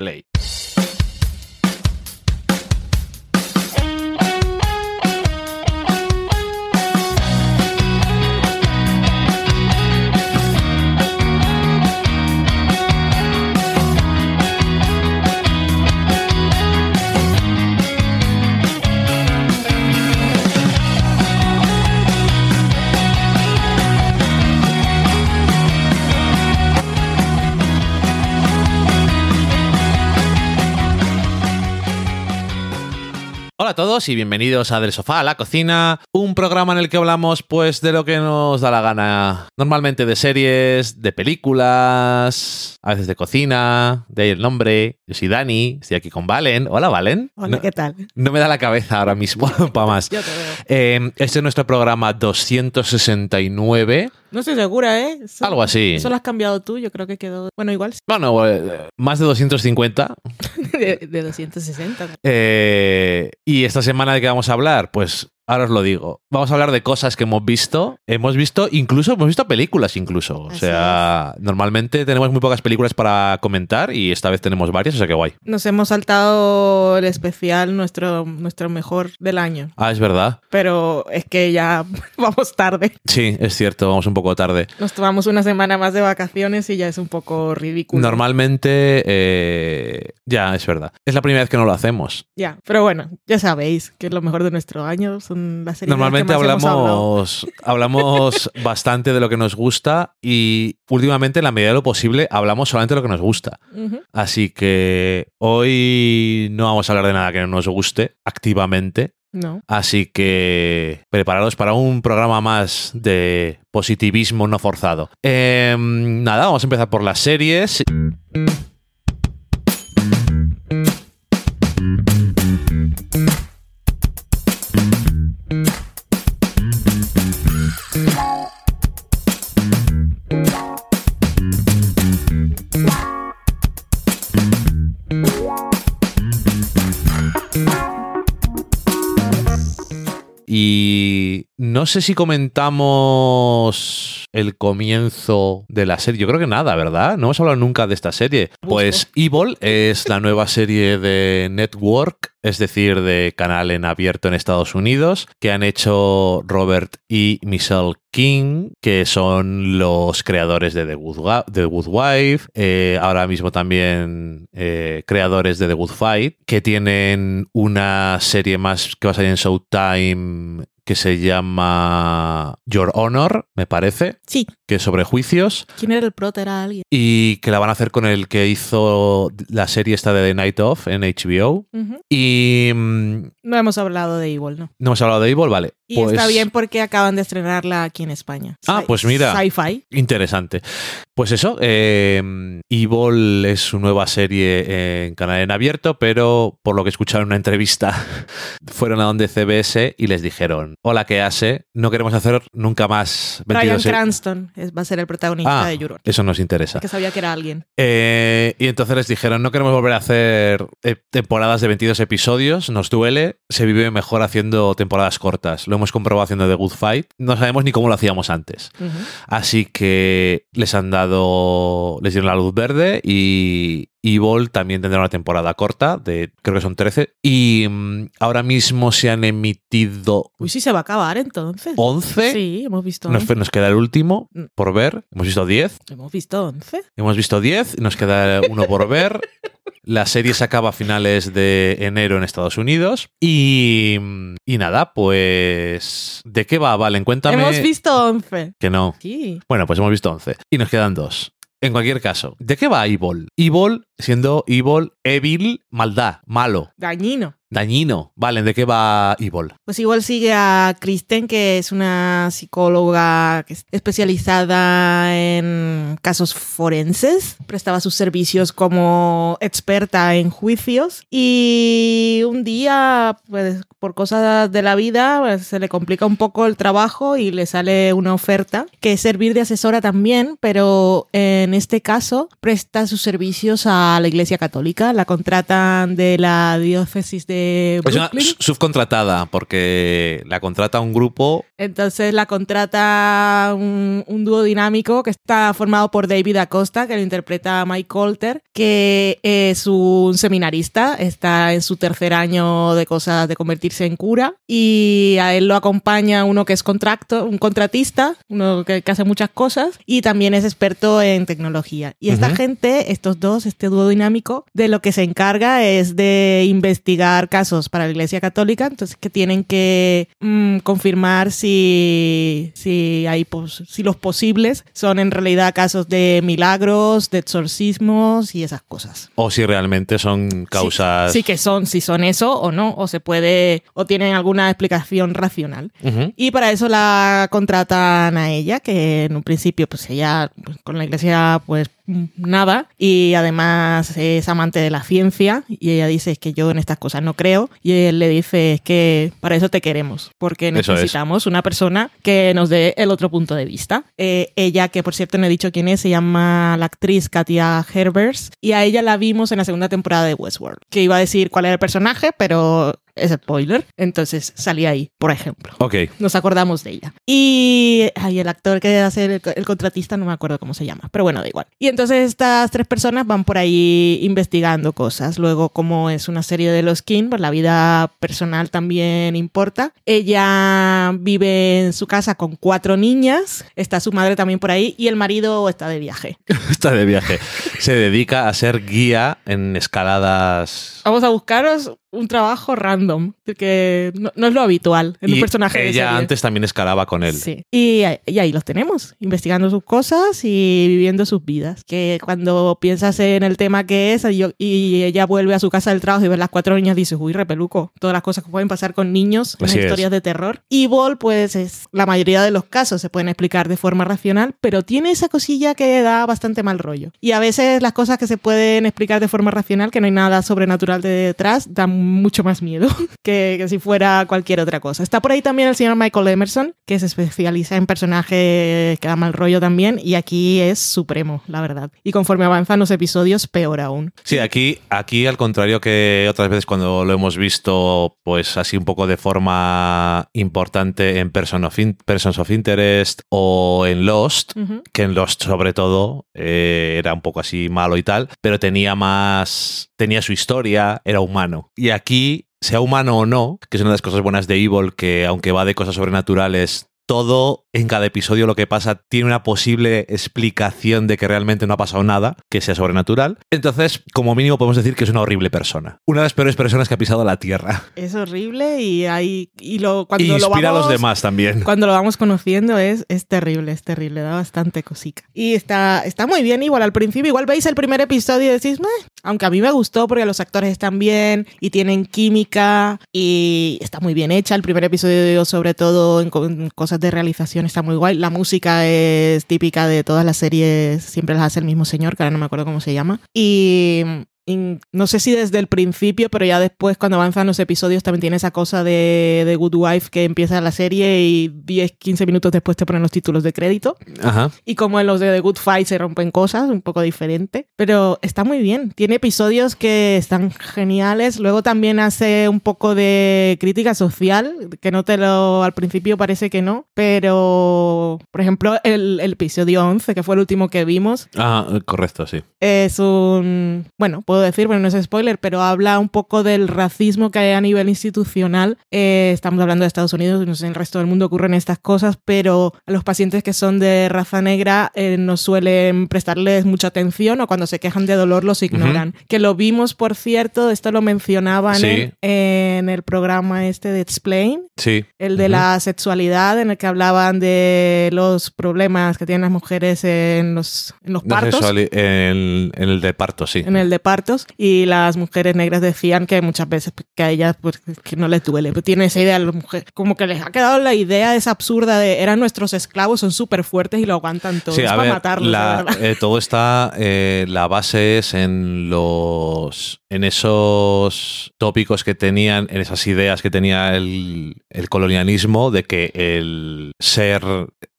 play. Todos y bienvenidos a Del Sofá a la Cocina, un programa en el que hablamos pues de lo que nos da la gana. Normalmente de series, de películas, a veces de cocina, de ahí el nombre. Yo soy Dani, estoy aquí con Valen. Hola Valen. Hola, no, ¿qué tal? no me da la cabeza ahora mismo para más. Yo te veo. Eh, este es nuestro programa 269. No estoy segura, ¿eh? Eso- Algo así. Eso lo has cambiado tú, yo creo que quedó. Bueno, igual sí, Bueno, eh, más de 250. de, de 260. Eh, y esta semana de qué vamos a hablar, pues ahora os lo digo. Vamos a hablar de cosas que hemos visto. Hemos visto, incluso, hemos visto películas incluso. O Así sea, normalmente tenemos muy pocas películas para comentar y esta vez tenemos varias, o sea que guay. Nos hemos saltado el especial, nuestro, nuestro mejor del año. Ah, es verdad. Pero es que ya vamos tarde. Sí, es cierto, vamos un poco tarde. Nos tomamos una semana más de vacaciones y ya es un poco ridículo. Normalmente, eh, ya, es verdad. Es la primera vez que no lo hacemos. Ya, pero bueno, ya sabéis que es lo mejor de nuestro año. Son Normalmente que más hemos hablado. hablamos, hablamos bastante de lo que nos gusta y últimamente, en la medida de lo posible, hablamos solamente de lo que nos gusta. Así que hoy no vamos a hablar de nada que no nos guste activamente. No. Así que preparados para un programa más de positivismo no forzado. Em, nada, vamos a empezar por las series. No sé si comentamos el comienzo de la serie. Yo creo que nada, ¿verdad? No hemos hablado nunca de esta serie. Pues Evil es la nueva serie de Network, es decir, de canal en abierto en Estados Unidos, que han hecho Robert y Michelle King, que son los creadores de The Good, Wa- The Good Wife, eh, ahora mismo también eh, creadores de The Good Fight, que tienen una serie más que va a salir en Showtime que se llama Your Honor, me parece, Sí. que es sobre juicios ¿Quién era el prota? Era alguien. y que la van a hacer con el que hizo la serie esta de The Night Of en HBO. Y mm, No hemos hablado de Evil, ¿no? no hemos hablado de Evil, vale. Y pues, está bien porque acaban de estrenarla aquí en España. Ah, pues mira. Sci-fi. Interesante. Pues eso, eh, Evil es su nueva serie en canal en abierto, pero por lo que escucharon en una entrevista, fueron a donde CBS y les dijeron, hola, ¿qué hace? No queremos hacer nunca más Brian 22 e- Cranston va a ser el protagonista Ah, de Euron. Eso nos interesa. Es que sabía que era alguien. Eh, y entonces les dijeron, no queremos volver a hacer eh, temporadas de 22 episodios, nos duele, se vive mejor haciendo temporadas cortas. Lo hemos comprobado haciendo The Good Fight, no sabemos ni cómo lo hacíamos antes. Así que les han dado, les dieron la luz verde y Evil también tendrá una temporada corta, de creo que son 13. Y mm, ahora mismo se han emitido Uy, sí se va a acabar entonces. 11. Sí, hemos visto Nos, 11. nos queda el último Mm. por ver. Hemos visto 10. Hemos visto 11. Hemos visto 10, nos queda uno por ver. La serie se acaba a finales de enero en Estados Unidos. Y, y nada, pues. ¿De qué va, Valen? Cuéntame. Hemos visto 11. Que no. Sí. Bueno, pues hemos visto 11. Y nos quedan dos. En cualquier caso, ¿de qué va Evil? Evil siendo Evil, Evil, maldad, malo, Dañino. Dañino. Valen, ¿de qué va Evil? Pues igual sigue a Kristen, que es una psicóloga especializada en casos forenses. Prestaba sus servicios como experta en juicios. Y un día, pues, por cosas de la vida, pues, se le complica un poco el trabajo y le sale una oferta que es servir de asesora también, pero en este caso presta sus servicios a la Iglesia Católica. La contratan de la diócesis de de Es una Brooklyn. su- subcontratada, porque la contrata un grupo. Entonces la contrata un, un dúo dinámico que está formado por David Acosta, que lo interpreta Mike Colter, que es un seminarista, está en su tercer año de cosas de convertirse en cura, y a él lo acompaña uno que es contracto, un contratista, uno que, que hace muchas cosas, y también es experto en tecnología. Y esta Ujú. gente, estos dos, este dúo dinámico, de lo que se encarga es de investigar casos para la Iglesia Católica, entonces que tienen que mm, confirmar si, si, hay pos- si los posibles son en realidad casos de milagros, de exorcismos y esas cosas. O si realmente son causas. Sí, sí que son, si son eso o no, o se puede, o tienen alguna explicación racional. Y para eso la contratan a ella, que en un principio, pues ella pues, con la iglesia, pues nada. Y además es amante de la ciencia. Y ella dice, es que yo en estas cosas no creo. Y él le dice, es que para eso te queremos. Porque necesitamos una persona que nos dé el otro punto de vista. Eh, ella, que por cierto no he dicho quién es, se llama la actriz Katia Herbers. Y a ella la vimos en la segunda temporada de Westworld. Que iba a decir cuál era el personaje, pero es spoiler. Entonces salía ahí, por ejemplo Ok. nos acordamos de ella. Y ay, el actor que hace el, el contratista, no me acuerdo cómo se llama, pero bueno, da igual. Y entonces estas tres personas van por ahí investigando cosas. Luego, como es una serie de los King, pues la vida personal también importa. Ella vive en su casa con cuatro niñas, está su madre también por ahí y el marido está de viaje. Está de viaje. Se dedica a ser guía en escaladas. Vamos a buscaros un trabajo random, que no, no es lo habitual en un Y de ella serie. antes también escalaba con él. Sí. Y, ahí- y ahí los tenemos, investigando sus cosas y viviendo sus vidas. Que cuando piensas en el tema que es y, ella vuelve a su casa del trabajo y ve las cuatro niñas, dices, uy, repeluco, todas las cosas que pueden pasar con niños en es. historias de terror. Y Ball, pues es la mayoría de los casos se pueden explicar de forma racional, pero tiene esa cosilla que da bastante mal rollo. Y a veces las cosas que se pueden explicar de forma racional, que no hay nada sobrenatural de detrás, dan mucho más miedo que, que si fuera cualquier otra cosa. Está por ahí también el señor Michael Emerson, que se especializa en personajes que da mal rollo también, y aquí es supremo, la verdad. Y conforme avanzan los episodios, peor aún. Sí, aquí, aquí al contrario que otras veces cuando lo hemos visto, pues así un poco de forma importante en Person of In- Persons of Interest o en Lost, que en Lost sobre todo eh, era un poco así malo y tal, pero tenía más, tenía su historia, era humano. Y aquí, sea humano o no, que es una de las cosas buenas de Evil, que aunque va de cosas sobrenaturales, todo en cada episodio lo que pasa tiene una posible explicación de que realmente no ha pasado nada, que sea sobrenatural. Entonces, como mínimo podemos decir que es una horrible persona. Una de las peores personas que ha pisado la Tierra. Es horrible y hay y lo cuando Y lo inspira a los demás también. Cuando lo vamos conociendo es, es terrible, es terrible, da bastante cosica. Y está, está muy bien igual al principio, igual veis el primer episodio y decís, "Meh", aunque a mí me gustó porque los actores están bien y tienen química y está muy bien hecha. El primer episodio sobre todo en cosas de realización está muy guay. La música es típica de todas las series, siempre las hace el mismo señor, que ahora no me acuerdo cómo se llama. Y no sé si desde el principio, pero ya después cuando avanzan los episodios también tiene esa cosa de, de Good Wife que empieza la serie y 10, 15 minutos después te ponen los títulos de crédito. Ajá. Y como en los de The Good Fight se rompen cosas, un poco diferente. Pero está muy bien. Tiene episodios que están geniales. Luego también hace un poco de crítica social, que no te lo... Al principio parece que no. Pero, por ejemplo, el, el episodio 11, que fue el último que vimos, Ah, correcto, sí. es un, bueno, puedo decir, bueno, no es spoiler, pero habla un poco del racismo que hay a nivel institucional. Eh, estamos hablando de Estados Unidos, no sé, en el resto del mundo ocurren estas cosas, pero a los pacientes que son de raza negra eh, no suelen prestarles mucha atención o cuando se quejan de dolor los ignoran. Que lo vimos, por cierto, esto lo mencionaban Sí. en, en el programa este de Explain, Sí. el de la sexualidad, en el que hablaban de los problemas que tienen las mujeres en los, en los partos en, en el de parto, sí. en el de y las mujeres negras decían que muchas veces que a ellas pues, que no les duele, pero tienen esa idea las mujeres, como que les ha quedado la idea esa absurda de eran nuestros esclavos, son súper fuertes y lo aguantan todo, Sí, es a para ver, matarlos. de la- eh, todo está, eh, la base es en los, en esos tópicos que tenían, en esas ideas que tenía el, el colonialismo de que el ser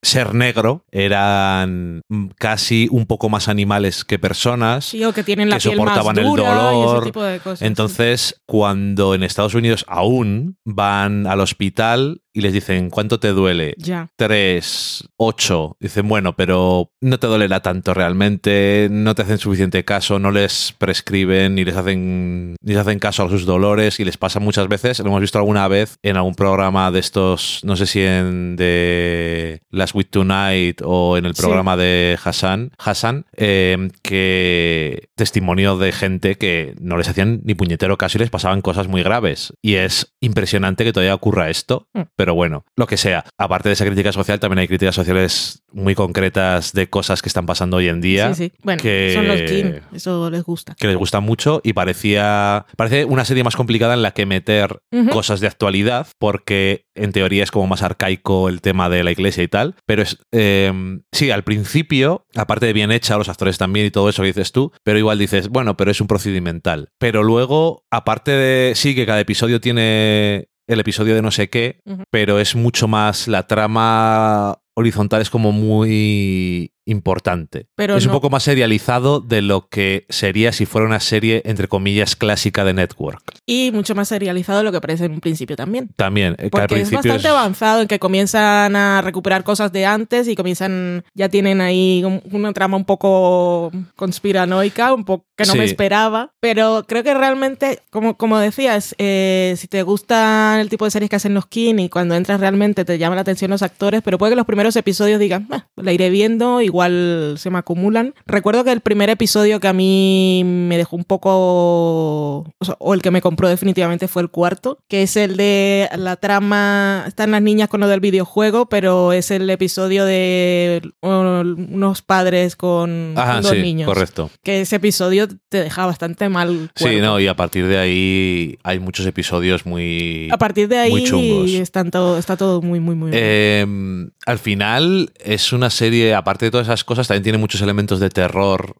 ser negro eran casi un poco más animales que personas. Sí, o que tienen la que piel más soportaban el y dolor. ese tipo de cosas. sí. Entonces, cuando en Estados Unidos aún van al hospital y les dicen, ¿cuánto te duele? Ya. 3, 8. Dicen, bueno, pero no te dolerá tanto realmente, no te hacen suficiente caso, no les prescriben ni les hacen, ni les hacen caso a sus dolores y les pasa muchas veces. Lo hemos visto alguna vez en algún programa de estos, no sé si en de Last Week Tonight o en el Sí. programa de Hassan, Hassan eh, que testimonio de gente que no les hacían ni puñetero caso y les pasaban cosas muy graves. Y es impresionante que todavía ocurra esto, Mm. pero bueno, lo que sea. Aparte de esa crítica social, también hay críticas sociales muy concretas de cosas que están pasando hoy en día. Sí, sí. Bueno, que- son los King, eso les gusta. que les gusta mucho y parecía parece una serie más complicada en la que meter cosas de actualidad porque en teoría es como más arcaico el tema de la iglesia y tal pero es eh, sí al principio aparte de bien hecha los actores también y todo eso que dices tú pero igual dices bueno pero es un procedimental pero luego aparte de sí que cada episodio tiene el episodio de no sé qué pero es mucho más la trama horizontal es como muy importante. Pero es un no- poco más serializado de lo que sería si fuera una serie, entre comillas, clásica de Network. Y mucho más serializado de lo que parece en un principio también. También, eh, que al Porque es principio bastante es- avanzado en que comienzan a recuperar cosas de antes y comienzan, ya tienen ahí un- una trama un poco conspiranoica, un poco que no me Sí. esperaba. Pero creo que realmente, como, como decías, eh, si te gusta el tipo de series que hacen los King y cuando entras realmente te llama la atención los actores, pero puede que los primeros episodios digan, "Ah, la iré viendo, igual se me acumulan. Recuerdo que el primer episodio que a mí me dejó un poco, o, sea, o el que me compró definitivamente fue el cuarto, que es el de la trama, están las niñas con lo del videojuego, pero es el episodio de unos padres con, Ajá, dos sí, niños. correcto. Que ese episodio te deja bastante mal. Sí, cuerpo. no, y a partir de ahí hay muchos episodios muy... A partir de muy ahí chungos. están todo, está todo muy, muy, muy bien. Eh, al final es una serie, aparte de todas esas cosas, también tiene muchos elementos de terror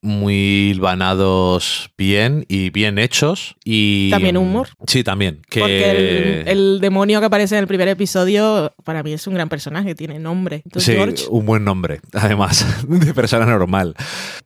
muy hilvanados bien y bien hechos. Y También humor. Sí, también. Que... Porque el, el demonio que aparece en el primer episodio, para mí es un gran personaje, tiene nombre. Entonces, Sí, George, un buen nombre, además, de persona normal.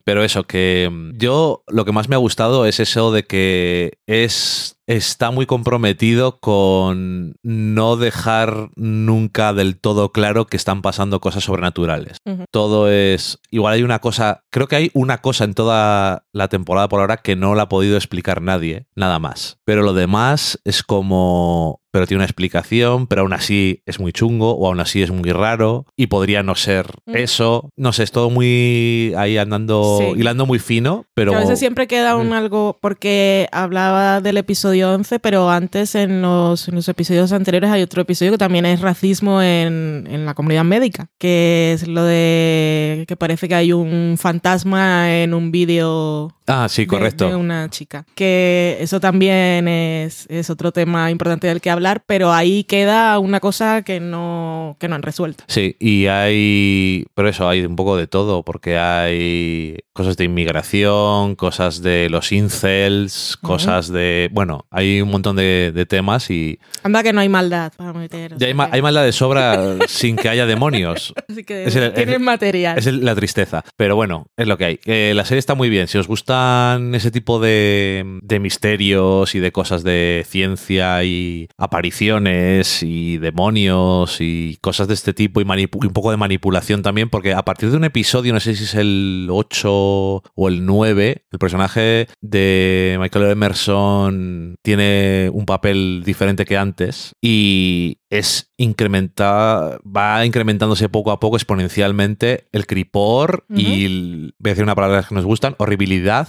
Pero eso, que mm, yo lo que más me ha gustado es eso de que es está muy comprometido con no dejar nunca del todo claro que están pasando cosas sobrenaturales. Todo es. Igual hay una cosa. Creo que hay una cosa en toda la temporada por ahora que no la ha podido explicar nadie, nada más. Pero lo demás es como. Pero tiene una explicación, pero aún así es muy chungo, o aún así es muy raro, y podría no ser Mm. eso. No sé, es todo muy ahí andando, Sí. hilando muy fino, pero. a veces siempre queda un Mm. algo, porque hablaba del episodio 11, pero antes en los, en los episodios anteriores hay otro episodio que también es racismo en, en la comunidad médica, que es lo de que parece que hay un fantasma en un vídeo Ah, sí, de- correcto. De, una chica. Que eso también es, es otro tema importante del que pero ahí queda una cosa que no, que no han resuelto. Sí, y hay, pero eso, hay un poco de todo, porque hay cosas de inmigración, cosas de los incels, cosas de, bueno, hay un montón de, de temas y Anda que no hay maldad para meter. ya sea hay, ma- que- hay maldad de sobra sin que haya demonios. Así que es el- tienen es- material. Es la tristeza. Pero bueno, es lo que hay. Eh, la serie está muy bien. Si os gustan ese tipo de, de misterios y de cosas de ciencia y apariciones y demonios y cosas de este tipo y, y un poco de manipulación también, porque a partir de un episodio, no sé si es el 8 o el 9, el personaje de Michael Emerson tiene un papel diferente que antes y es incrementada, va incrementándose poco a poco exponencialmente el cripor y el- voy a decir una palabra que nos gustan, horribilidad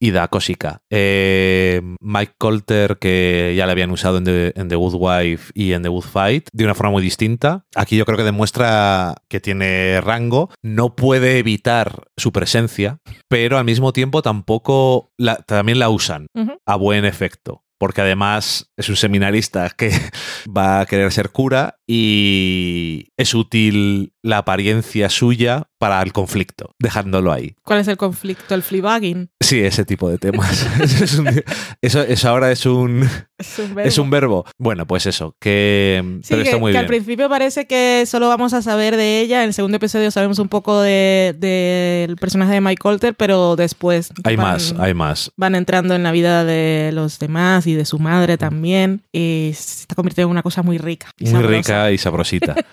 y da cosica. Eh, Mike Colter, que ya le habían usado en The, en The Wife y en The Good Fight, de una forma muy distinta. Aquí yo creo que demuestra que tiene rango, no puede evitar su presencia, pero al mismo tiempo tampoco la- también la usan a buen efecto. Porque además es un seminarista que va a querer ser cura y es útil la apariencia suya para el conflicto, dejándolo ahí. ¿Cuál es el conflicto? ¿El fleabagging? Sí, ese tipo de temas. es un- eso, eso ahora es un, Es un es un verbo. Bueno, pues eso, que... Sí, pero que, está muy que bien. al principio parece que solo vamos a saber de ella. En el segundo episodio sabemos un poco de- del personaje de Mike Colter, pero después Hay van- más, hay más. van entrando en la vida de los demás y de su madre también. Y se está convirtiendo en una cosa muy rica. Muy sabrosa. rica y sabrosita.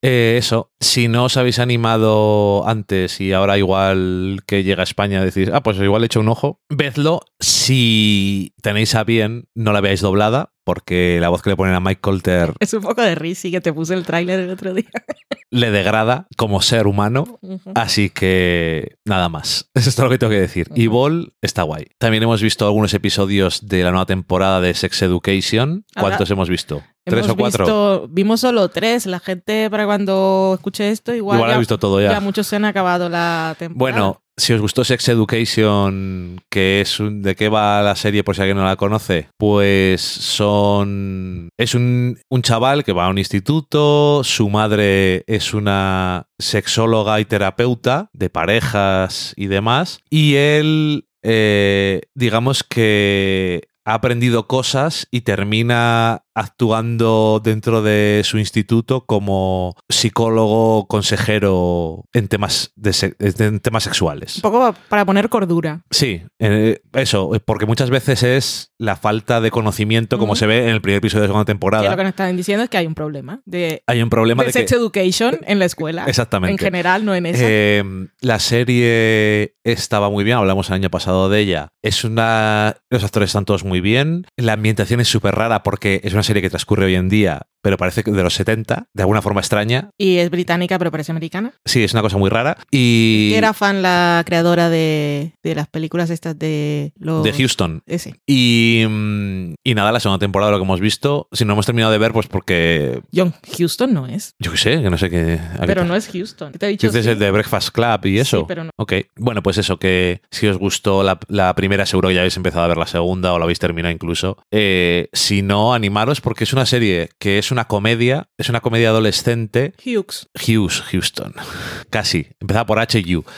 Eh, eso, si no os habéis animado antes y ahora igual que llega a España decís, ah, pues igual he hecho un ojo, vedlo. Si tenéis a bien, no la veáis doblada, porque la voz que le ponen a Mike Colter Es un poco de risi que te puse el tráiler el otro día. le degrada como ser humano. Así que nada más. Eso es todo lo que tengo que decir. Y Ball está guay. También hemos visto algunos episodios de la nueva temporada de Sex Education. ¿Cuántos hemos visto? ¿Tres Hemos o cuatro? visto- vimos solo tres. La gente, para cuando escuche esto, igual, Igual ya, ha visto todo ya ya. muchos se han acabado la temporada. Bueno, si os gustó Sex Education, que es un, de qué va la serie por si alguien no la conoce, pues son es un, un chaval que va a un instituto, su madre es una sexóloga y terapeuta de parejas y demás, y él eh, digamos que ha aprendido cosas y termina actuando dentro de su instituto como psicólogo consejero en temas de en temas sexuales. un poco para poner cordura. Sí, eh, eso, porque muchas veces es la falta de conocimiento, como se ve en el primer episodio de segunda Que lo temporada. que nos están diciendo es que hay un problema de, Hay un problema de de sex que education en la escuela. Exactamente. En general, no en esa. Eh, la serie estaba muy bien, hablamos el año pasado de ella. Es una. Los actores están todos muy bien. La ambientación es súper rara porque es una serie que transcurre hoy en día, pero parece que de los 70, de alguna forma extraña. y es británica, pero parece americana. Sí, es una cosa muy rara. Y. Era fan la creadora de, de las películas estas de los... de Houston. Ese. Y, mm, y nada, la segunda temporada lo que hemos visto, si no hemos terminado de ver, pues porque. John Houston no es. Yo qué sé, que no sé qué. qué Pero no es Houston. Te he dicho Dices sí. el de Breakfast Club y eso. Sí, pero no. Ok, bueno, pues eso, que si os gustó la, la primera, seguro que ya habéis empezado a ver la segunda o la habéis terminado incluso. Eh, si no, animaros porque es una serie que es una comedia, es una comedia adolescente. Hughes. Hughes, Houston. Casi. Empezaba por H y U.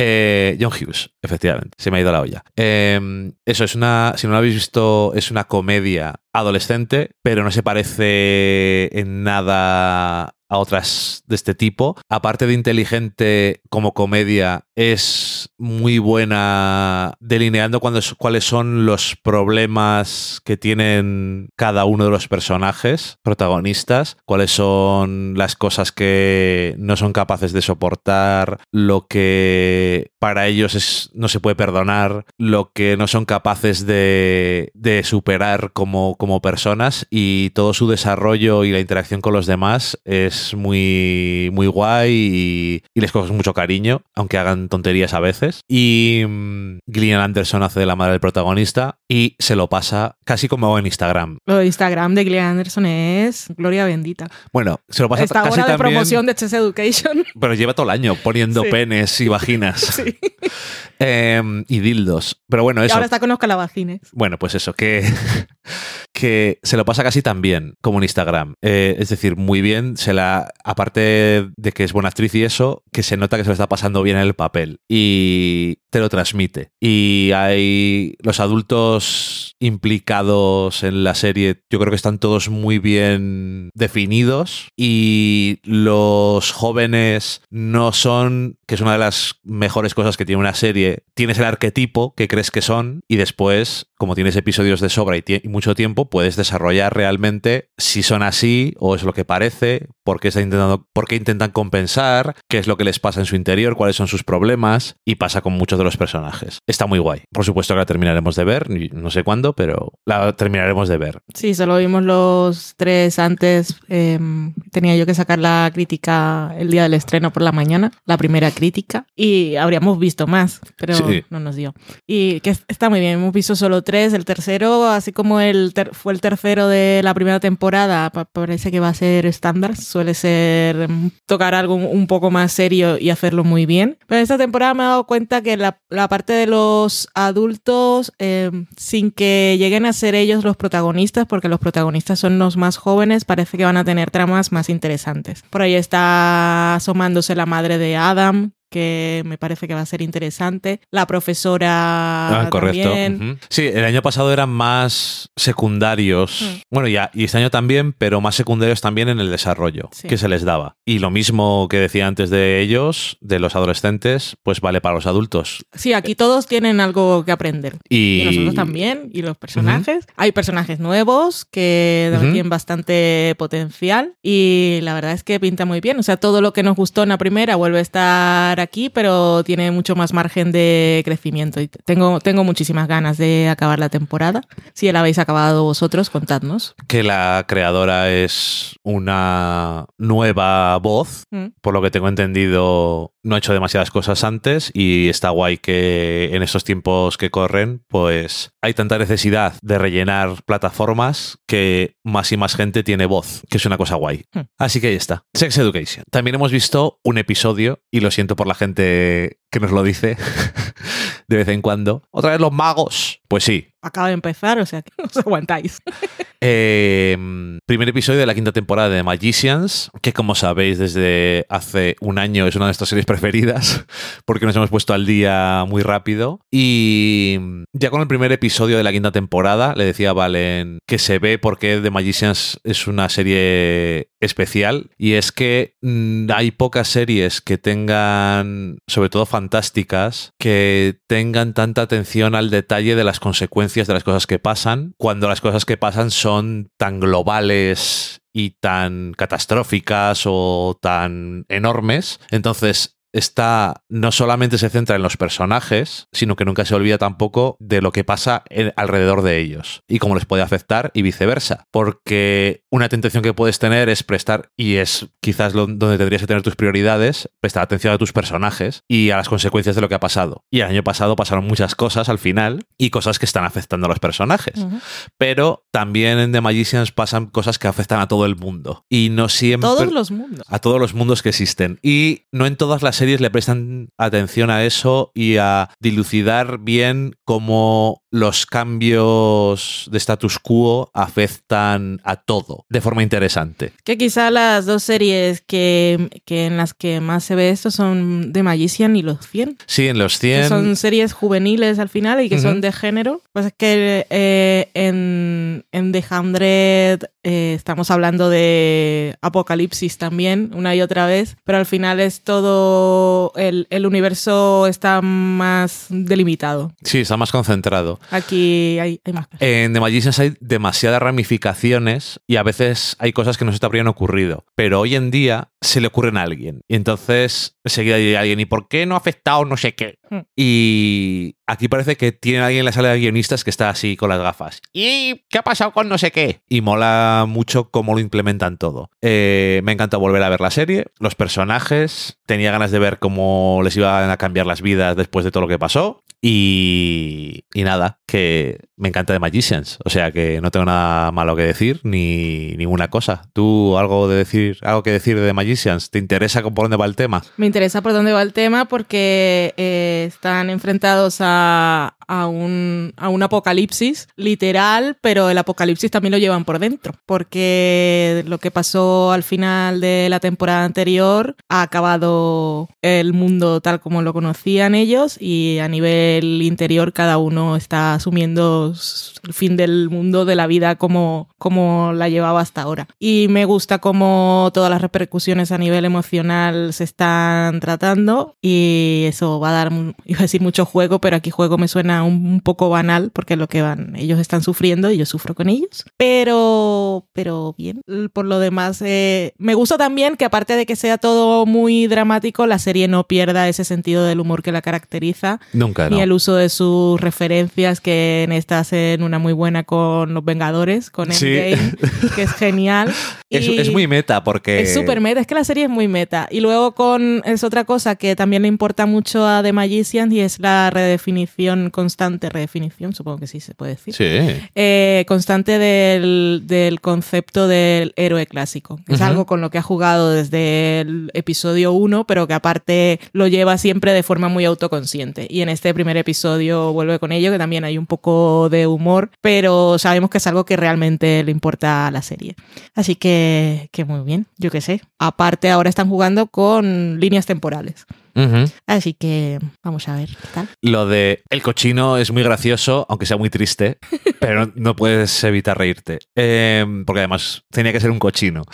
Eh, John Hughes, efectivamente. Se me ha ido la olla. Eh, eso es una. Si no lo habéis visto, es una comedia adolescente, pero no se parece en nada a otras de este tipo. Aparte de inteligente como comedia, es muy buena delineando cuáles son los problemas que tienen cada uno de los personajes protagonistas, cuáles son las cosas que no son capaces de soportar, lo que para ellos no se puede perdonar, lo que no son capaces de, de superar como, como personas y todo su desarrollo y la interacción con los demás es muy, muy guay y, y les coges mucho cariño, aunque hagan tonterías a veces. Y mm, Gillian Anderson hace de la madre del protagonista y se lo pasa casi como en Instagram. Lo de Instagram de Gillian Anderson es gloria bendita. Bueno, se lo pasa Esta casi hora de también, promoción de Sex Education. pero lleva todo el año poniendo Sí. penes y vaginas sí. Em, y dildos. Pero bueno, Y eso. ahora está con los calabacines. Bueno, pues eso, que, que se lo pasa casi tan bien como en Instagram. Eh, es decir, muy bien, se la, aparte de que es buena actriz y eso, que se nota que se lo está pasando bien en el papel y te lo transmite. Y hay los adultos implicados en la serie, yo creo que están todos muy bien definidos y los jóvenes no son, que es una de las mejores cosas que tiene una serie, tienes el arquetipo que crees que son y después, como tienes episodios de sobra y, y mucho tiempo, puedes desarrollar realmente si son así o es lo que parece, por qué, está intentando, por qué intentan compensar, qué es lo que les pasa en su interior, cuáles son sus problemas y pasa con muchos de los personajes. Está muy guay. Por supuesto que la terminaremos de ver, no sé cuándo, pero la terminaremos de ver. Sí, solo vimos los tres antes. eh, tenía yo que sacar la crítica el día del estreno por la mañana, la primera crítica, y habríamos visto más, pero Sí. no nos dio. Y que es- está muy bien, hemos visto solo el tercero, así como el fue el tercero de la primera temporada, pa- parece que va a ser estándar, suele ser mm, tocar algo un poco más serio y hacerlo muy bien. Pero esta temporada me he dado cuenta que la, la parte de los adultos, eh, sin que lleguen a ser ellos los protagonistas, porque los protagonistas son los más jóvenes, parece que van a tener tramas más interesantes. Por ahí está asomándose la madre de Adam, que me parece que va a ser interesante. La profesora Ah, correcto. también. Sí, el año pasado eran más secundarios. Mm. Bueno, ya, y este año también, pero más secundarios también en el desarrollo Sí. que se les daba. Y lo mismo que decía antes de ellos, de los adolescentes, pues vale para los adultos. Sí, aquí todos tienen algo que aprender. Y, Y nosotros también, y los personajes. Hay personajes nuevos que Ujú. tienen bastante potencial y la verdad es que pinta muy bien. O sea, todo lo que nos gustó en la primera vuelve a estar aquí, pero tiene mucho más margen de crecimiento. Y tengo, tengo muchísimas ganas de acabar la temporada. Si la habéis acabado vosotros, contadnos. que la creadora es una nueva voz, Mm. por lo que tengo entendido, no ha hecho demasiadas cosas antes y está guay que en estos tiempos que corren, pues hay tanta necesidad de rellenar plataformas que más y más gente tiene voz, que es una cosa guay. Hmm. Así que ahí está. Sex Education. También hemos visto un episodio, y lo siento por la gente que nos lo dice de vez en cuando. Otra vez los magos. Pues sí, Acaba de empezar, o sea que os aguantáis. eh, primer episodio de la quinta temporada de Magicians, que como sabéis desde hace un año es una de nuestras series preferidas, porque nos hemos puesto al día muy rápido. Y ya con el primer episodio de la quinta temporada, le decía a Valen que se ve por qué The Magicians es una serie especial, y es que mm, hay pocas series que tengan, sobre todo fantásticas, que tengan tanta atención al detalle de las consecuencias de las cosas que pasan, cuando las cosas que pasan son tan globales y tan catastróficas o tan enormes. Entonces, esta no solamente se centra en los personajes, sino que nunca se olvida tampoco de lo que pasa en- alrededor de ellos y cómo les puede afectar y viceversa. Porque una tentación que puedes tener es prestar, y es quizás lo- donde tendrías que tener tus prioridades, prestar atención a tus personajes y a las consecuencias de lo que ha pasado. Y el año pasado pasaron muchas cosas al final y cosas que están afectando a los personajes pero también en The Magicians pasan cosas que afectan a todo el mundo. Y no siempre... Todos los mundos. A todos los mundos que existen. Y no en todas las series le prestan atención a eso y a dilucidar bien cómo los cambios de status quo afectan a todo de forma interesante. Que quizá las dos series que, que en las que más se ve esto son The Magician y Los 100. Sí, en los que 100... son series juveniles al final y que son de género. Pues es que eh, en, en The Hundred eh, estamos hablando de apocalipsis también, una y otra vez, pero al final es todo, el, el universo está más delimitado. Sí, está más concentrado. Aquí hay, hay más cosas. En The Magicians hay demasiadas ramificaciones y a veces hay cosas que no se te habrían ocurrido. Pero hoy en día se le ocurren a alguien. Y entonces enseguida hay alguien, ¿y por qué no ha afectado no sé qué? Hmm. Y aquí parece que tiene alguien en la sala de guionistas que está así con las gafas. ¿Y qué ha pasado con no sé qué? Y mola mucho cómo lo implementan todo. Eh, me encanta volver a ver la serie, los personajes, tenía ganas de ver cómo les iban a cambiar las vidas después de todo lo que pasó. Y, y nada, que me encanta de Magicians. O sea que no tengo nada malo que decir ni ninguna cosa. ¿Tú algo de decir, algo que decir de The Magicians? ¿Te interesa por dónde va el tema? Me interesa por dónde va el tema porque eh, están enfrentados a, a un, a un apocalipsis literal, pero el apocalipsis también lo llevan por dentro, porque lo que pasó al final de la temporada anterior ha acabado el mundo tal como lo conocían ellos y a nivel interior cada uno está asumiendo el fin del mundo, de la vida como, como la llevaba hasta ahora. Y me gusta cómo todas las repercusiones a nivel emocional se están tratando y eso va a dar, iba a decir mucho juego, pero aquí juego me suena un, un poco banal porque lo que van, ellos están sufriendo y yo sufro con ellos. Pero, pero bien, por lo demás, eh, me gusta también que aparte de que sea todo muy dramático, la serie no pierda ese sentido del humor que la caracteriza Nunca, ni ¿no? el uso de sus referencias, que en esta hacen una muy buena con Los Vengadores, con Sí. Endgame, que es genial. Es, es muy meta porque... Es súper meta, es que la serie es muy meta. Y luego con es otra cosa que también le importa mucho a The Magicians y es la redefinición constante, redefinición, supongo que sí se puede decir. Sí. Eh, constante del, del concepto del héroe clásico. Es Ujú. algo con lo que ha jugado desde el episodio 1, pero que aparte lo lleva siempre de forma muy autoconsciente. Y en este primer primer episodio vuelve con ello, que también hay un poco de humor, pero sabemos que es algo que realmente le importa a la serie. Así que, que muy bien, yo qué sé. Aparte, ahora están jugando con líneas temporales. Así que vamos a ver qué tal. Lo de el cochino es muy gracioso, aunque sea muy triste, pero no, puedes evitar reírte. Em, porque además tenía que ser un cochino.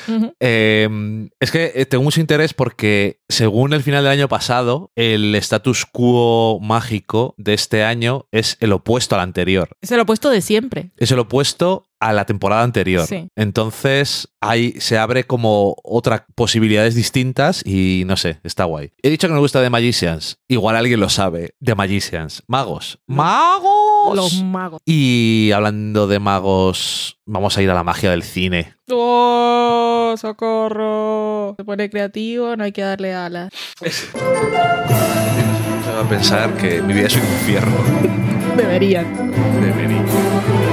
Em, es que eh, tengo mucho interés porque según el final del año pasado, el status quo mágico de este año es el opuesto al anterior. Es el opuesto de siempre. Es el opuesto a la temporada anterior. Entonces ahí se abre como otras posibilidades distintas y no sé, está guay. He dicho que me gusta The Magicians. Igual alguien lo sabe. The Magicians. Magos. ¡Magos! Los magos. Y hablando de magos, vamos a ir a la magia del cine. ¡Oh, socorro! Se pone creativo, no hay que darle alas. va a pensar que mi vida es un infierno. Deberían. Deberían.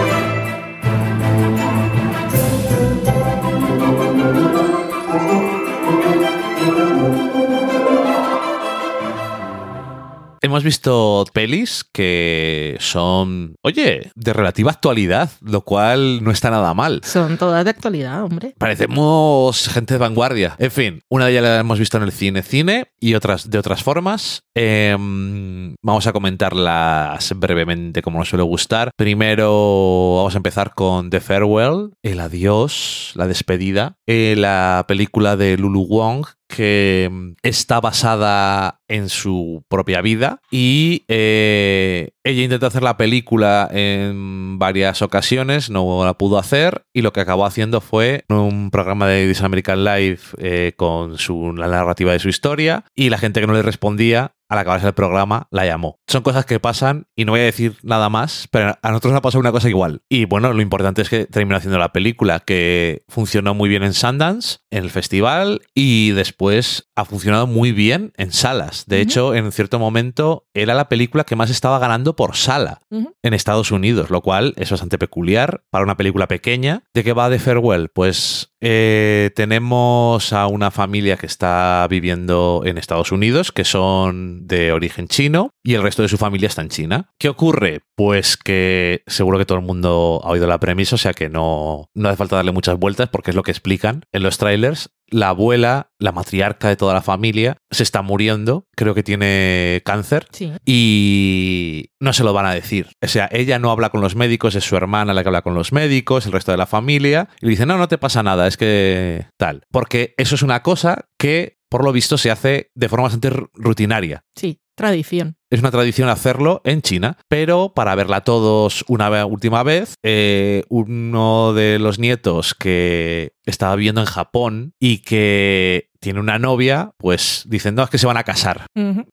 Hemos visto pelis que son, oye, de relativa actualidad, lo cual no está nada mal. Son todas de actualidad, hombre. Parecemos gente de vanguardia. En fin, una de ellas la hemos visto en el cine cine y otras de otras formas. Em, vamos a comentarlas brevemente como nos suele gustar. Primero vamos a empezar con The Farewell, el adiós, la despedida, eh, la película de Lulu Wong que mm, está basada en su propia vida y eh, ella intentó hacer la película en varias ocasiones, no la pudo hacer y lo que acabó haciendo fue un programa de This American Life eh, con su, la narrativa de su historia y la gente que no le respondía al acabarse el programa, la llamó. Son cosas que pasan y no voy a decir nada más, pero a nosotros nos ha pasado una cosa igual. Y bueno, lo importante es que terminó haciendo la película, que funcionó muy bien en Sundance, en el festival, y después ha funcionado muy bien en salas. De hecho, en cierto momento era la película que más estaba ganando por sala en Estados Unidos, lo cual es bastante peculiar para una película pequeña. ¿De qué va de Farewell? Pues eh, tenemos a una familia que está viviendo en Estados Unidos, que son de origen chino y el resto de su familia está en China. ¿Qué ocurre? Pues que seguro que todo el mundo ha oído la premisa, o sea que no, no hace falta darle muchas vueltas porque es lo que explican en los trailers la abuela, la matriarca de toda la familia, se está muriendo, creo que tiene cáncer y no se lo van a decir. O sea, ella no habla con los médicos, es su hermana la que habla con los médicos, el resto de la familia, y le dice, no, no te pasa nada, es que tal. Porque eso es una cosa que por lo visto se hace de forma bastante rutinaria. Sí, tradición. Es una tradición hacerlo en China, pero para verla todos una última vez, eh, uno de los nietos que estaba viviendo en Japón y que tiene una novia, pues dicen, no, es que se van a casar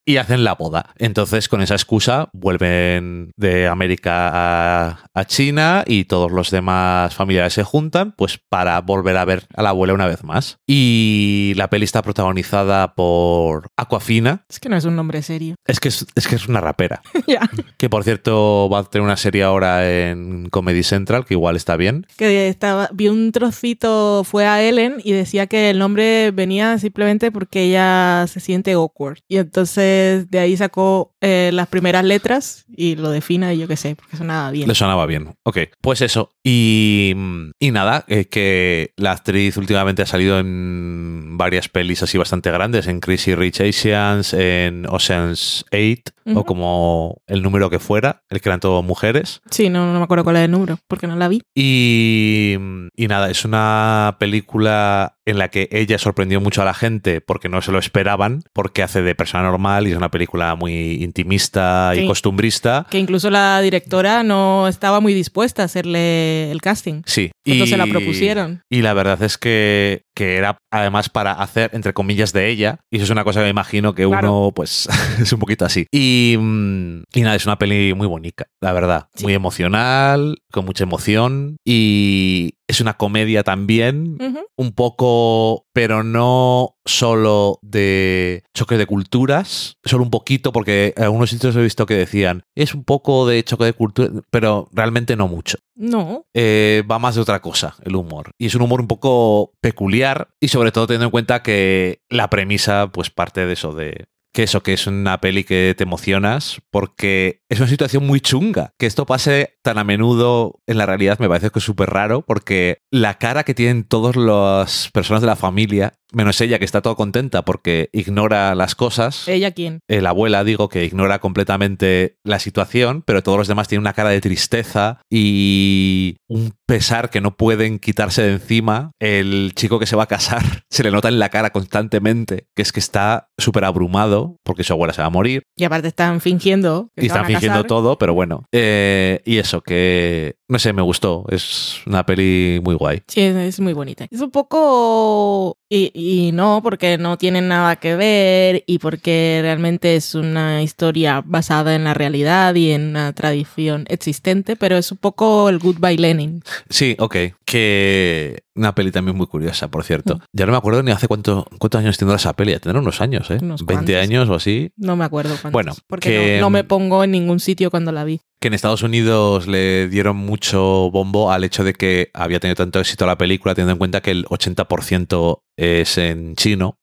y hacen la boda. Entonces, con esa excusa, vuelven de América a, a, China y todos los demás familiares se juntan, pues para volver a ver a la abuela una vez más. Y la peli está protagonizada por Aquafina. Es que no es un nombre serio. Es que es, que es una rapera. Que por cierto va a tener una serie ahora en Comedy Central, que igual está bien. Que estaba, vi un trocito, fue a Ellen y decía que el nombre venía simplemente porque ella se siente awkward. Y entonces de ahí sacó eh, las primeras letras y lo defina y yo qué sé, porque sonaba bien. Le sonaba bien. Ok, pues eso. Y, y nada, es que la actriz últimamente ha salido en varias pelis así bastante grandes, en Crazy Rich Asians, en Ocean's 8, o como el número que fuera, el que eran todos mujeres. Sí, no, no me acuerdo cuál es el número, porque no la vi. Y, y nada, es una película en la que ella sorprendió mucho a la gente porque no se lo esperaban, porque hace de persona normal y es una película muy intimista y costumbrista. Que incluso la directora no estaba muy dispuesta a hacerle el casting. Sí. Cuando se la propusieron. Y la verdad es que, que, era además para hacer, entre comillas, de ella. Y eso es una cosa que me imagino que uno, pues, es un poquito así. Y, mm, y, nada, es una peli muy bonita, la verdad. Muy emocional, con mucha emoción. Y, es una comedia también, un poco, pero no solo de choque de culturas, solo un poquito, porque en algunos sitios he visto que decían, es un poco de choque de cultura, pero realmente no mucho. No. Eh, va más de otra cosa, el humor. Y es un humor un poco peculiar y sobre todo teniendo en cuenta que la premisa, pues parte de eso, de que eso, que es una peli que te emocionas porque es una situación muy chunga. Que esto pase tan a menudo en la realidad me parece que es súper raro porque la cara que tienen todas las personas de la familia menos ella que está todo contenta porque ignora las cosas. ¿Ella quién? Eh, la abuela, digo, que ignora completamente la situación, pero todos los demás tienen una cara de tristeza y un pesar que no pueden quitarse de encima. El chico que se va a casar se le nota en la cara constantemente, que es que está súper abrumado porque su abuela se va a morir. Y aparte están fingiendo. y están fingiendo todo, pero bueno. Eh, y eso, que no sé, me gustó. Es una peli muy guay. Sí, es muy bonita. Es un poco y, y, no, porque no tiene nada que ver y porque realmente es una historia basada en la realidad y en una tradición existente, pero es un poco el Goodbye Lenin. Sí, ok. Que una peli también muy curiosa, por cierto. Mm. Ya no me acuerdo ni hace cuánto, cuántos años tendrá esa peli. Tendrá unos años, ¿eh? 20 años o así. No me acuerdo cuántos. Bueno, porque no, no me pongo en ningún sitio cuando la vi que en Estados Unidos le dieron mucho bombo al hecho de que había tenido tanto éxito la película, teniendo en cuenta que el 80% es en chino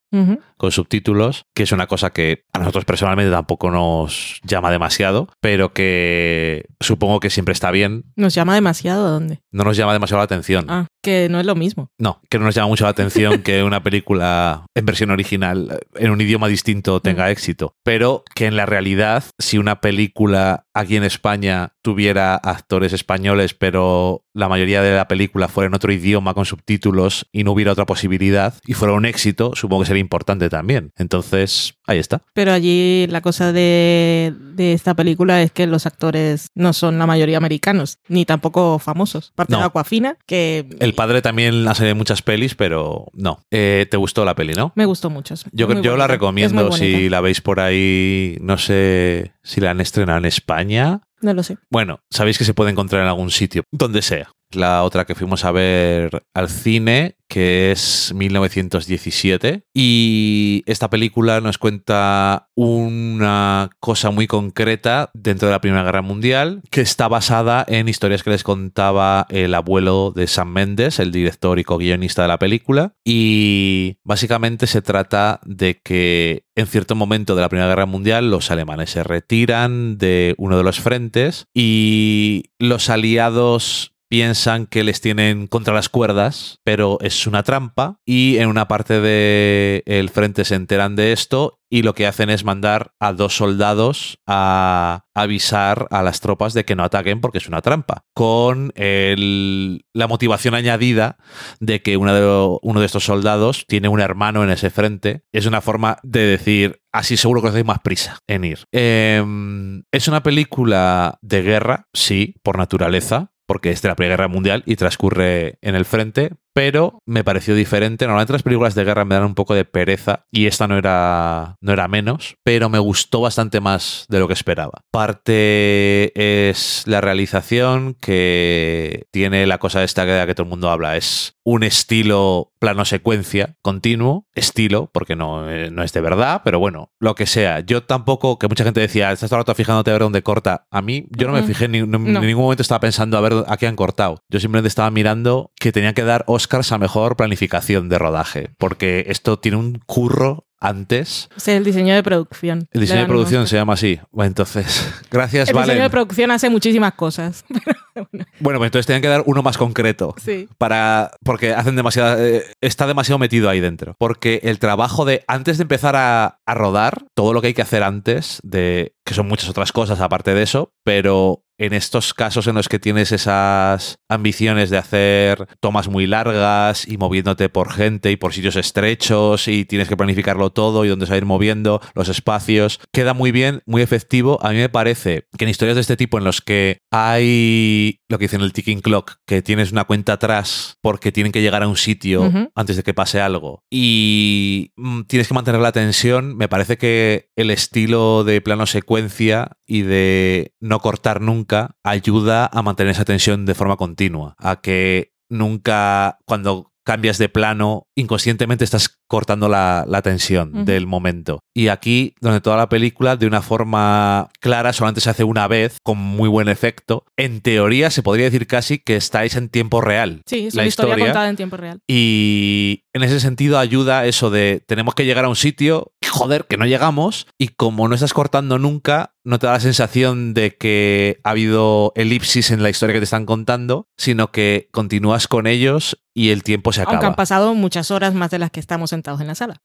con subtítulos, que es una cosa que a nosotros personalmente tampoco nos llama demasiado, pero que supongo que siempre está bien. ¿Nos llama demasiado? ¿Dónde? No nos llama demasiado la atención. Ah, que no es lo mismo. No, que no nos llama mucho la atención que una película en versión original, en un idioma distinto, tenga mm. éxito. Pero que en la realidad, si una película aquí en España tuviera actores españoles, pero la mayoría de la película fuera en otro idioma con subtítulos y no hubiera otra posibilidad y fuera un éxito, supongo que sería importante también. Entonces, ahí está. Pero allí la cosa de, esta película es que los actores no son la mayoría americanos, ni tampoco famosos. Aparte de Aquafina, que... El padre también hace muchas pelis, pero no. Eh, ¿Te gustó la peli, no? Me gustó mucho. Yo, yo la recomiendo si la veis por ahí, no sé si la han estrenado en España. No lo sé. Bueno, sabéis que se puede encontrar en algún sitio, donde sea la otra que fuimos a ver al cine, que es 1917. Y esta película nos cuenta una cosa muy concreta dentro de la Primera Guerra Mundial, que está basada en historias que les contaba el abuelo de Sam Mendes, el director y co-guionista de la película. Y básicamente se trata de que en cierto momento de la Primera Guerra Mundial los alemanes se retiran de uno de los frentes y los aliados piensan que les tienen contra las cuerdas, pero es una trampa y en una parte del frente se enteran de esto y lo que hacen es mandar a dos soldados a avisar a las tropas de que no ataquen porque es una trampa, con la motivación añadida de que uno de, uno de estos soldados tiene un hermano en ese frente. Es una forma de decir, así seguro que os dais más prisa en ir. Em, es una película de guerra, sí, por naturaleza, porque es de la Primera Guerra Mundial y transcurre en el frente, pero me pareció diferente. Normalmente las películas de guerra me dan un poco de pereza y esta no era, no era menos, pero me gustó bastante más de lo que esperaba. Parte es la realización que tiene la cosa esta que, que todo el mundo habla, es un estilo plano secuencia continuo, estilo, porque no, eh, no, es de verdad, pero bueno, lo que sea. Yo tampoco, que mucha gente decía, estás todo el rato fijándote a ver dónde corta. A mí, yo no me fijé, ni, en ningún momento estaba pensando a ver a qué han cortado. Yo simplemente estaba mirando que tenían que dar Oscars a mejor planificación de rodaje, porque esto tiene un curro antes. Es el diseño de producción. El diseño de producción se llama así. Bueno, entonces, gracias, El diseño de producción hace muchísimas cosas. bueno, pues entonces tenían que dar uno más concreto. Sí. Para, porque hacen demasiado, eh, está demasiado metido ahí dentro. Porque el trabajo de, antes de empezar a, a rodar, todo lo que hay que hacer antes, de que son muchas otras cosas aparte de eso, pero en estos casos en los que tienes esas ambiciones de hacer tomas muy largas y moviéndote por gente y por sitios estrechos y tienes que planificarlo todo y dónde se va a ir moviendo los espacios, queda muy bien, muy efectivo. A mí me parece que en historias de este tipo en los que hay lo que dicen el ticking clock, que tienes una cuenta atrás porque tienen que llegar a un sitio antes de que pase algo y mm, tienes que mantener la tensión, me parece que el estilo de plano secuencia y de no cortar nunca ayuda a mantener esa tensión de forma continua, a que nunca cuando cambias de plano, inconscientemente estás cortando la, tensión del momento. Y aquí, donde toda la película, de una forma clara, solamente se hace una vez, con muy buen efecto. En teoría, se podría decir casi que estáis en tiempo real. Sí, es la una historia, contada en tiempo real. Y en ese sentido ayuda eso de tenemos que llegar a un sitio, joder, que no llegamos, y como no estás cortando nunca, no te da la sensación de que ha habido elipsis en la historia que te están contando, sino que continúas con ellos y el tiempo se acaba. Aunque han pasado muchas horas más de las que estamos sentados en la sala.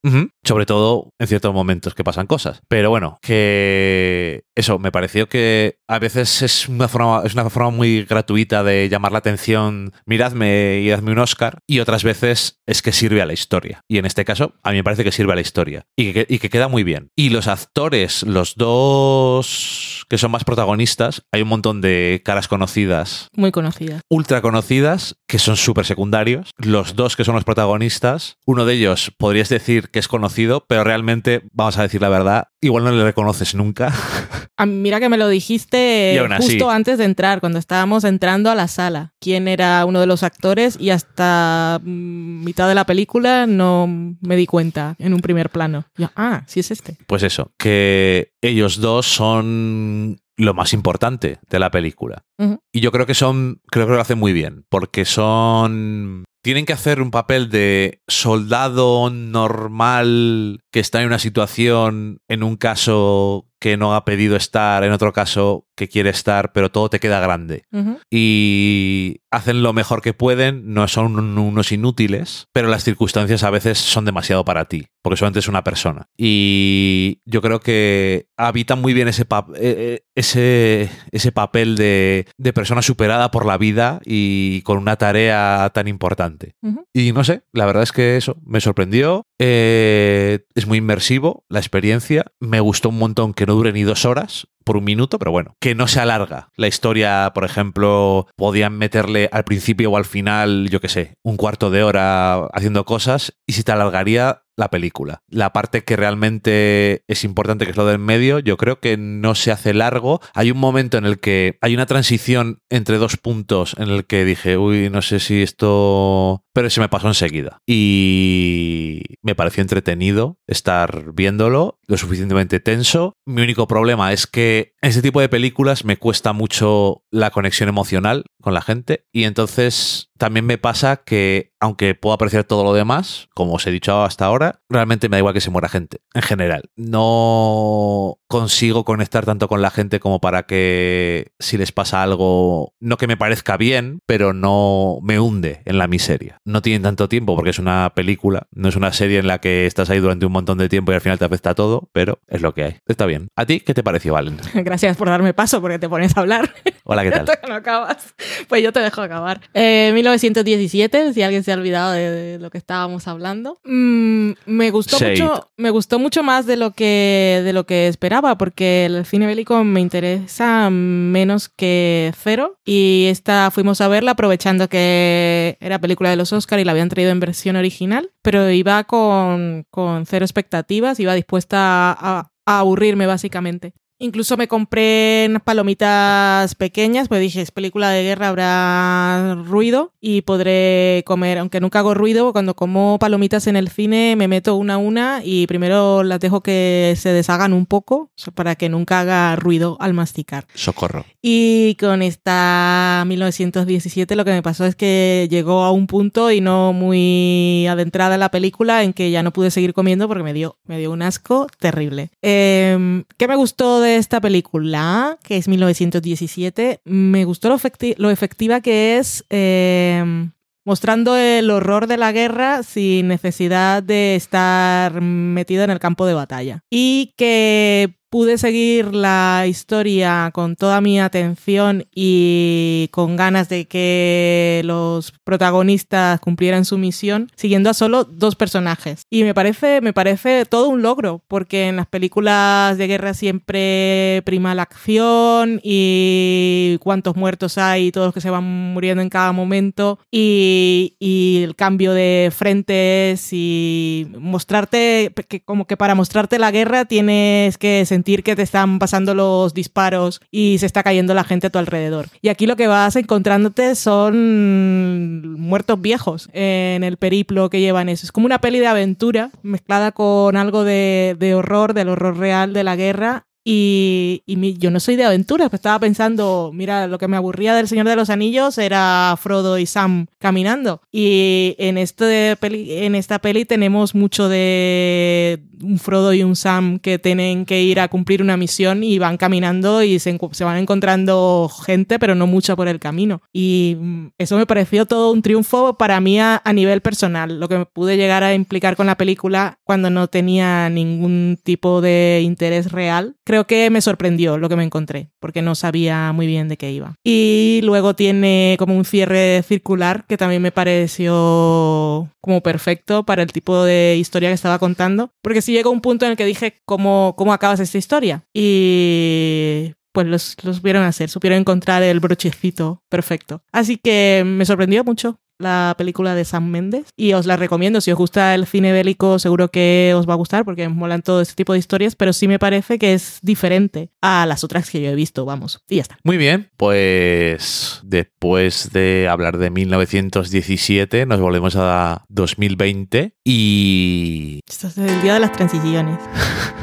Sobre todo en ciertos momentos que pasan cosas. Pero bueno, que eso, me pareció que a veces es una forma, es una forma muy gratuita de llamar la atención, miradme y dadme un Oscar, y otras veces es que sirve a la historia. Y en este caso, a mí me parece que sirve a la historia. Y que, y que queda muy bien. Y los actores, los dos que son más protagonistas, hay un montón de caras conocidas Muy conocida. ultra conocidas que son súper secundarios. Los dos que son los protagonistas, uno de ellos podrías decir que es conocido, pero realmente, vamos a decir la verdad, igual no le reconoces nunca. Ah, mira que me lo dijiste así. justo antes de entrar, cuando estábamos entrando a la sala. Quién era uno de los actores y hasta mm, mitad de la película no me di cuenta en un primer plano. Yo, ah, sí es este. Pues eso, que ellos dos son lo más importante de la película. Y yo creo que son, creo que lo hacen muy bien, porque son... Tienen que hacer un papel de soldado normal que está en una situación, en un caso que no ha pedido estar, en otro caso que quiere estar, pero todo te queda grande. Ujú. y hacen lo mejor que pueden, no son un- unos inútiles, pero las circunstancias a veces son demasiado para ti, porque solamente es una persona. Y yo creo que habitan muy bien ese, pap- eh, eh, ese, ese papel de, de persona superada por la vida y con una tarea tan importante. Ujú. Y no sé, la verdad es que eso me sorprendió. Eh, es muy inmersivo la experiencia. Me gustó un montón que no dure ni dos horas por un minuto, pero bueno, que no se alarga. La historia, por ejemplo, podían meterle al principio o al final, yo qué sé, un cuarto de hora haciendo cosas y se te alargaría la película. La parte que realmente es importante, que es lo del medio, yo creo que no se hace largo. Hay un momento en el que hay una transición entre dos puntos en el que dije, uy, no sé si esto... Pero se me pasó enseguida. Y me pareció entretenido estar viéndolo, lo suficientemente tenso. Mi único problema es que en este tipo de películas me cuesta mucho la conexión emocional con la gente. Y entonces también me pasa que, aunque puedo apreciar todo lo demás, como os he dicho hasta ahora, realmente me da igual que se muera gente, en general. No consigo conectar tanto con la gente como para que si les pasa algo, no que me parezca bien, pero no me hunde en la miseria. No tienen tanto tiempo porque es una película, no es una serie en la que estás ahí durante un montón de tiempo y al final te afecta todo, pero es lo que hay. Está bien. ¿A ti qué te pareció, Valen? Gracias por darme paso porque te pones a hablar. Hola, ¿qué tal? Hasta que no acabas. Pues yo te dejo acabar. Eh, 1917, si alguien se ha olvidado de, de lo que estábamos hablando. Mm, me gustó Shade. mucho, me gustó mucho más de lo que de lo que esperaba, porque el cine bélico me interesa menos que cero. Y esta fuimos a verla aprovechando que era película de los Oscar y la habían traído en versión original, pero iba con, con cero expectativas, iba dispuesta a, a aburrirme básicamente. Incluso me compré unas palomitas pequeñas, pues dije, es película de guerra, habrá ruido y podré comer, aunque nunca hago ruido, cuando como palomitas en el cine me meto una a una y primero las dejo que se deshagan un poco para que nunca haga ruido al masticar. Socorro. Y con esta 1917 lo que me pasó es que llegó a un punto y no muy adentrada en la película en que ya no pude seguir comiendo porque me dio, me dio un asco terrible. Eh, ¿Qué me gustó de esta película? Que es 1917. Me gustó lo, efecti- lo efectiva que es. eh, mostrando el horror de la guerra sin necesidad de estar metido en el campo de batalla. Y que pude seguir la historia con toda mi atención y con ganas de que los protagonistas cumplieran su misión, siguiendo a solo dos personajes. Y me parece, me parece todo un logro, porque en las películas de guerra siempre prima la acción y cuántos muertos hay y todos los que se van muriendo en cada momento y, y el cambio de frentes y mostrarte que como que para mostrarte la guerra tienes que sentir que te están pasando los disparos y se está cayendo la gente a tu alrededor. Y aquí lo que vas encontrándote son muertos viejos en el periplo que llevan eso. Es como una peli de aventura mezclada con algo de, de horror, del horror real de la guerra Y, y mi- yo no soy de aventuras, pues estaba pensando, mira, lo que me aburría del Señor de los Anillos era Frodo y Sam caminando. Y en, este peli, en esta peli tenemos mucho de un Frodo y un Sam que tienen que ir a cumplir una misión y van caminando y se, van encontrando gente, pero no mucha por el camino. Y mm, eso me pareció todo un triunfo para mí a, a nivel personal, lo que me pude llegar a implicar con la película cuando no tenía ningún tipo de interés real. Creo que me sorprendió lo que me encontré, porque no sabía muy bien de qué iba. Y luego tiene como un cierre circular que también me pareció como perfecto para el tipo de historia que estaba contando, porque llegó un punto en el que dije, ¿cómo, cómo acabas esta historia? Y pues los, los supieron hacer, supieron encontrar el brochecito perfecto. Así que me sorprendió mucho la película de Sam Mendes y os la recomiendo. Si os gusta el cine bélico, seguro que os va a gustar porque molan todo este tipo de historias, pero sí me parece que es diferente a las otras que yo he visto, vamos. Y ya está. Muy bien, pues después de hablar de 1917 nos volvemos a 2020 y Esto es el día de las transiciones.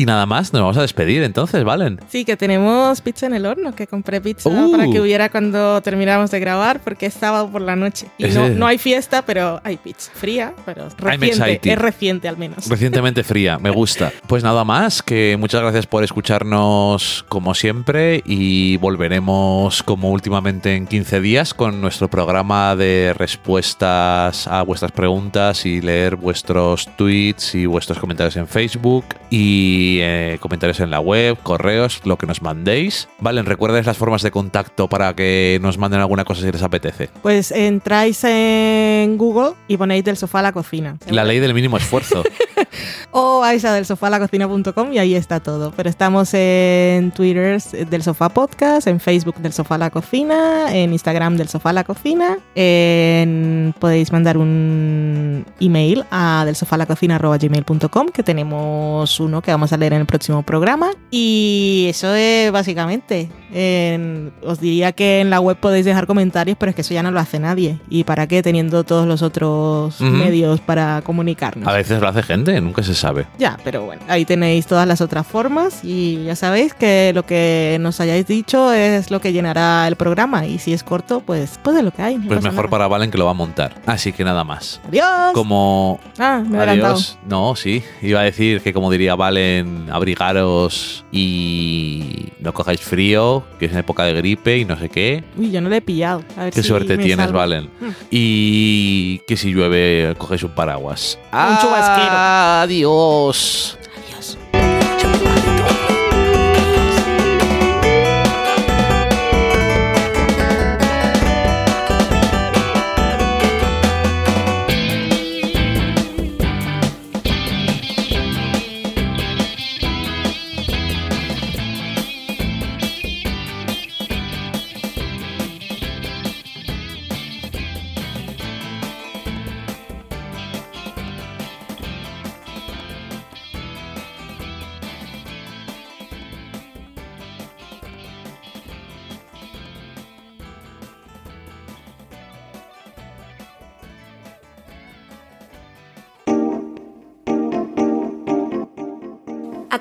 y nada más, nos vamos a despedir entonces, ¿valen? Sí, que tenemos pizza en el horno, que compré pizza Uh. para que hubiera cuando termináramos de grabar, porque es sábado por la noche. Y no, no hay fiesta, pero hay pizza fría, pero reciente. Es reciente al menos. Recientemente fría, me gusta. Pues nada más, que muchas gracias por escucharnos como siempre y volveremos como últimamente en 15 días con nuestro programa de respuestas a vuestras preguntas y leer vuestros tweets y vuestros comentarios en Facebook y eh, comentarios en la web, correos, lo que nos mandéis. Vale, recuerden las formas de contacto para que nos manden alguna cosa si les apetece. Pues entráis en Google y ponéis del sofá a la cocina. La ley del mínimo esfuerzo. O vais a delsofalacocina.com y ahí está todo. Pero estamos en Twitter del Sofá Podcast, en Facebook del Sofá la Cocina, en Instagram del Sofá la Cocina. en- podéis mandar un email a delsofalacocina.gmail.com que tenemos uno que vamos a leer en el próximo programa. Y eso es básicamente. En- os diría que en la web podéis dejar comentarios, pero es que eso ya no lo hace nadie. ¿Y para qué teniendo todos los otros medios para comunicarnos? A veces lo hace gente, nunca se sabe. Ya, pero bueno, ahí tenéis todas las otras formas y ya sabéis que lo que nos hayáis dicho es lo que llenará el programa y si es corto, pues, pues es lo que hay. no Pues mejor nada. para Valen que lo va a montar. Así que nada más. Adiós. Como Ah, me adiós. No, sí. Iba a decir que como diría Valen, abrigaros y no cojáis frío, que es en época de gripe y no sé qué. Uy, yo no le he pillado. A ver Qué si suerte tienes, salvo. Valen. Mm. Y que si llueve, cogéis un paraguas. Un chubasquero. Adiós.